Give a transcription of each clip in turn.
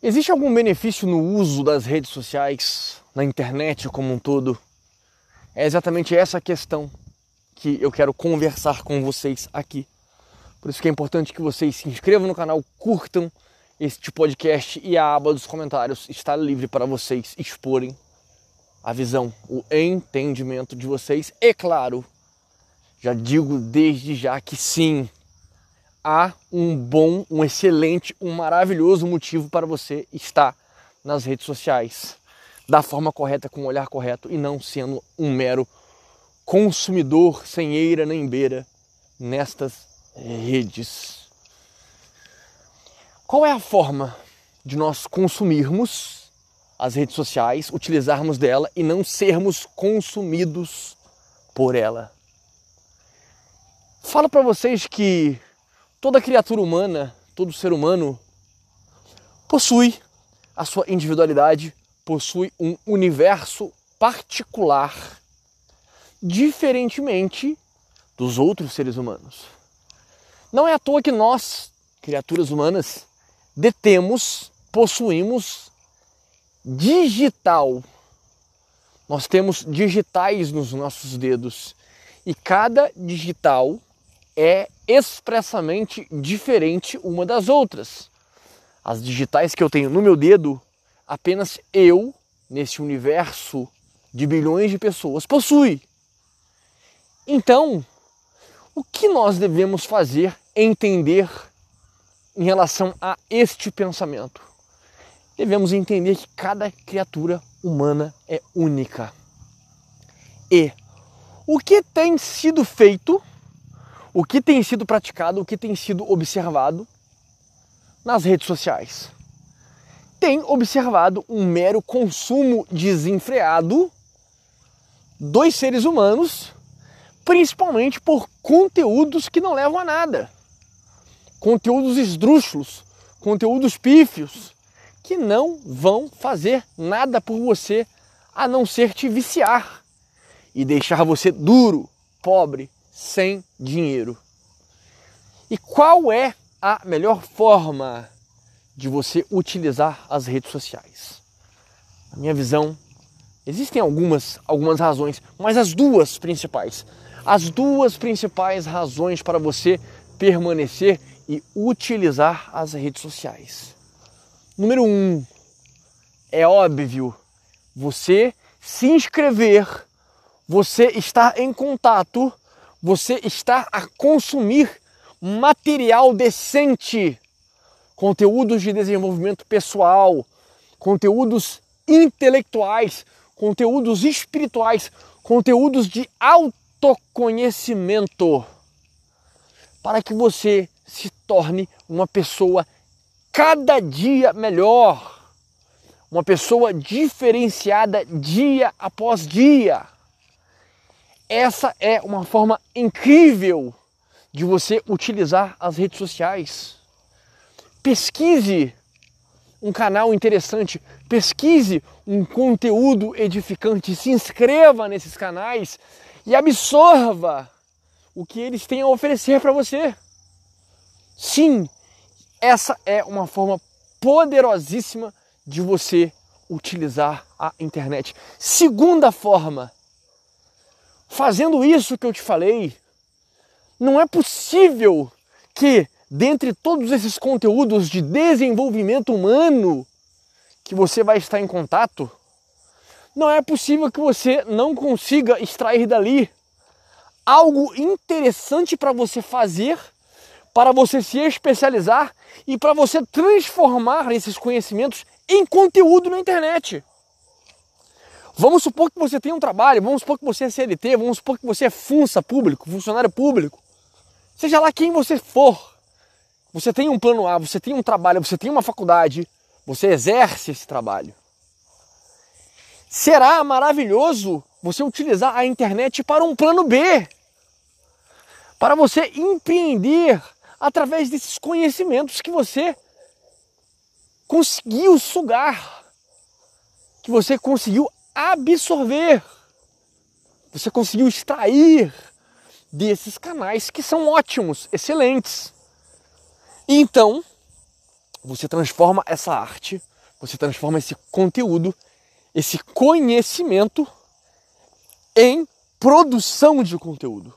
Existe algum benefício no uso das redes sociais, na internet como um todo? É exatamente essa questão que eu quero conversar com vocês aqui. Por isso que é importante que vocês se inscrevam no canal, curtam este podcast e a aba dos comentários está livre para vocês exporem a visão, o entendimento de vocês. E claro, já digo desde já que sim, há um bom, um excelente, um maravilhoso motivo para você estar nas redes sociais da forma correta, com o olhar correto e não sendo um mero consumidor sem eira nem beira nestas redes. Qual é a forma de nós consumirmos as redes sociais, utilizarmos dela e não sermos consumidos por ela? Falo para vocês que toda criatura humana, todo ser humano possui a sua individualidade, possui um universo particular, diferentemente dos outros seres humanos. Não é à toa que nós, criaturas humanas, detemos, possuímos digital. Nós temos digitais nos nossos dedos e cada digital é expressamente diferente uma das outras. As digitais que eu tenho no meu dedo, apenas eu, nesse universo de bilhões de pessoas, possui. Então, o que nós devemos fazer, entender em relação a este pensamento? Devemos entender que cada criatura humana é única. E o que tem sido feito o que tem sido praticado, o que tem sido observado nas redes sociais. Tem observado um mero consumo desenfreado dos seres humanos, principalmente por conteúdos que não levam a nada. Conteúdos esdrúxulos, conteúdos pífios, que não vão fazer nada por você a não ser te viciar e deixar você duro, pobre, sem dinheiro. E qual é a melhor forma de você utilizar as redes sociais? Na minha visão, existem algumas, algumas razões, mas as duas principais, as duas principais razões para você permanecer e utilizar as redes sociais. Número um, é óbvio, você se inscrever, você estar em contato você está a consumir material decente, conteúdos de desenvolvimento pessoal, conteúdos intelectuais, conteúdos espirituais, conteúdos de autoconhecimento, para que você se torne uma pessoa cada dia melhor, uma pessoa diferenciada dia após dia. Essa é uma forma incrível de você utilizar as redes sociais. Pesquise um canal interessante, pesquise um conteúdo edificante, se inscreva nesses canais e absorva o que eles têm a oferecer para você. Sim, essa é uma forma poderosíssima de você utilizar a internet. Segunda forma, fazendo isso que eu te falei, não é possível que, dentre todos esses conteúdos de desenvolvimento humano que você vai estar em contato, não é possível que você não consiga extrair dali algo interessante para você fazer, para você se especializar e para você transformar esses conhecimentos em conteúdo na internet. Vamos supor que você tem um trabalho, vamos supor que você é CLT, vamos supor que você é funça público, funcionário público. Seja lá quem você for, você tem um plano A, você tem um trabalho, você tem uma faculdade, você exerce esse trabalho. Será maravilhoso você utilizar a internet para um plano B, para você empreender através desses conhecimentos que você conseguiu sugar, que você conseguiu absorver, você conseguiu extrair desses canais que são ótimos, excelentes. Então, você transforma essa arte, você transforma esse conteúdo, esse conhecimento em produção de conteúdo.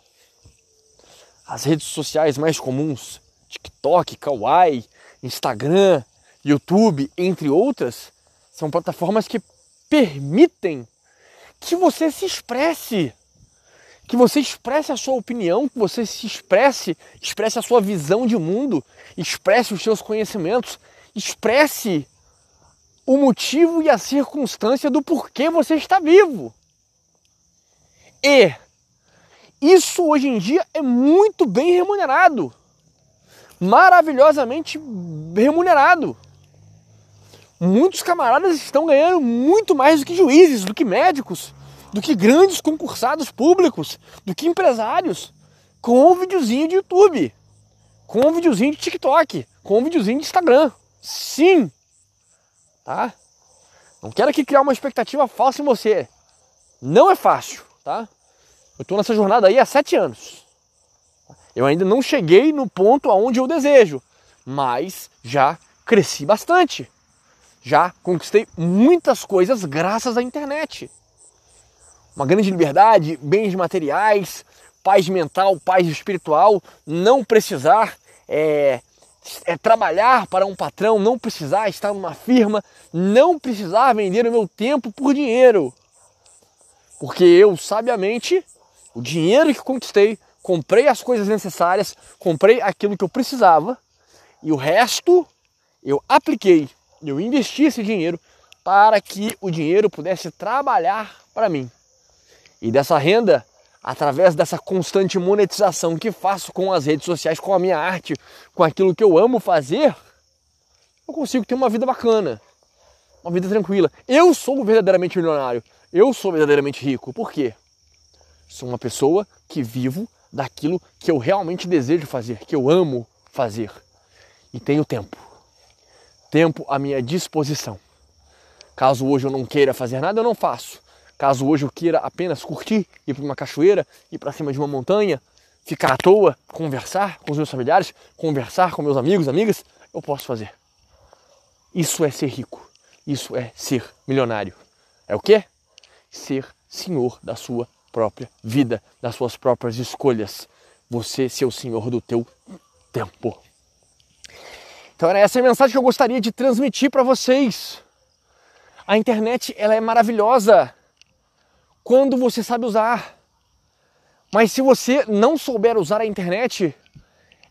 As redes sociais mais comuns, TikTok, Kawaii, Instagram, YouTube, entre outras, são plataformas que permitem que você se expresse, que você expresse a sua opinião, que você se expresse, expresse a sua visão de mundo, expresse os seus conhecimentos, expresse o motivo e a circunstância do porquê você está vivo. E isso hoje em dia é muito bem remunerado. Maravilhosamente remunerado. Muitos camaradas estão ganhando muito mais do que juízes, do que médicos, do que grandes concursados públicos, do que empresários, com um videozinho de YouTube, com um videozinho de TikTok, com um videozinho de Instagram. Sim! Tá? Não quero aqui criar uma expectativa falsa em você. Não é fácil, tá? Eu estou nessa jornada aí há sete anos. Eu ainda não cheguei no ponto aonde eu desejo, mas já cresci bastante. Já conquistei muitas coisas graças à internet. Uma grande liberdade, bens materiais, paz mental, paz espiritual, não precisar é, é trabalhar para um patrão, não precisar estar numa firma, não precisar vender o meu tempo por dinheiro. Porque eu, sabiamente, o dinheiro que conquistei, comprei as coisas necessárias, comprei aquilo que eu precisava e o resto eu apliquei, eu investi esse dinheiro para que o dinheiro pudesse trabalhar para mim. E dessa renda, através dessa constante monetização que faço com as redes sociais, com a minha arte, com aquilo que eu amo fazer, eu consigo ter uma vida bacana, uma vida tranquila. Eu sou verdadeiramente milionário, eu sou verdadeiramente rico. Por quê? Sou uma pessoa que vivo daquilo que eu realmente desejo fazer, que eu amo fazer. E tenho tempo. Tempo à minha disposição. Caso hoje eu não queira fazer nada, eu não faço. Caso hoje eu queira apenas curtir, ir para uma cachoeira, ir para cima de uma montanha, ficar à toa, conversar com os meus familiares, conversar com meus amigos, amigas, eu posso fazer. Isso é ser rico. Isso é ser milionário. É o quê? Ser senhor da sua própria vida, das suas próprias escolhas. Você ser o senhor do teu tempo. Então era essa a mensagem que eu gostaria de transmitir para vocês. A internet ela é maravilhosa quando você sabe usar. Mas se você não souber usar a internet,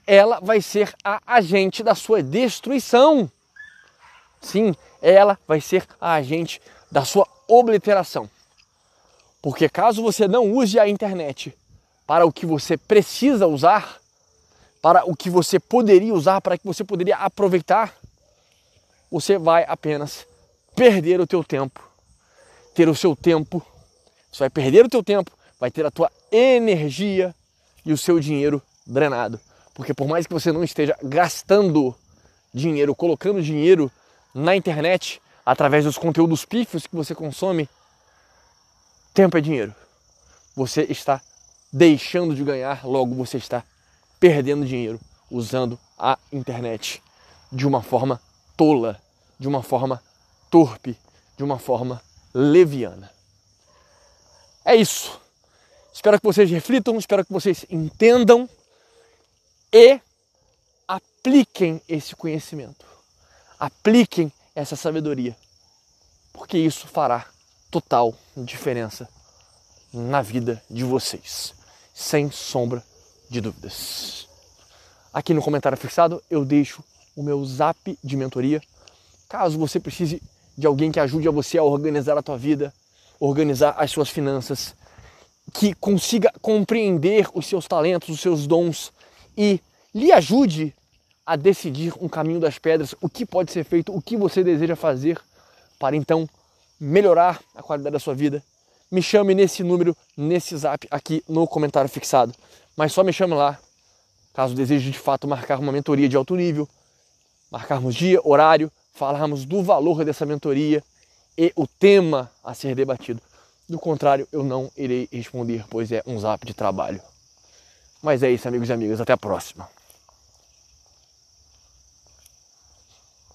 ela vai ser a agente da sua destruição. Sim, ela vai ser a agente da sua obliteração. Porque caso você não use a internet para o que você precisa usar, para o que você poderia usar, para que você poderia aproveitar, você vai apenas perder o teu tempo. Ter o seu tempo, você vai perder o teu tempo, vai ter a tua energia e o seu dinheiro drenado. Porque por mais que você não esteja gastando dinheiro, colocando dinheiro na internet através dos conteúdos pífios que você consome, Tempo é dinheiro. Você está deixando de ganhar, logo você está perdendo dinheiro usando a internet de uma forma tola, de uma forma torpe, de uma forma leviana. É isso. Espero que vocês reflitam, espero que vocês entendam e apliquem esse conhecimento. Apliquem essa sabedoria, porque isso fará total diferença na vida de vocês, sem sombra de dúvidas. Aqui no comentário fixado eu deixo o meu zap de mentoria, caso você precise de alguém que ajude a você a organizar a tua vida, organizar as suas finanças, que consiga compreender os seus talentos, os seus dons e lhe ajude a decidir um caminho das pedras, o que pode ser feito, o que você deseja fazer para então melhorar a qualidade da sua vida, me chame nesse número, nesse zap aqui no comentário fixado. Mas só me chame lá, caso deseje de fato marcar uma mentoria de alto nível, marcarmos dia, horário, falarmos do valor dessa mentoria e o tema a ser debatido. Do contrário, eu não irei responder, pois é um zap de trabalho. Mas é isso, amigos e amigas, até a próxima.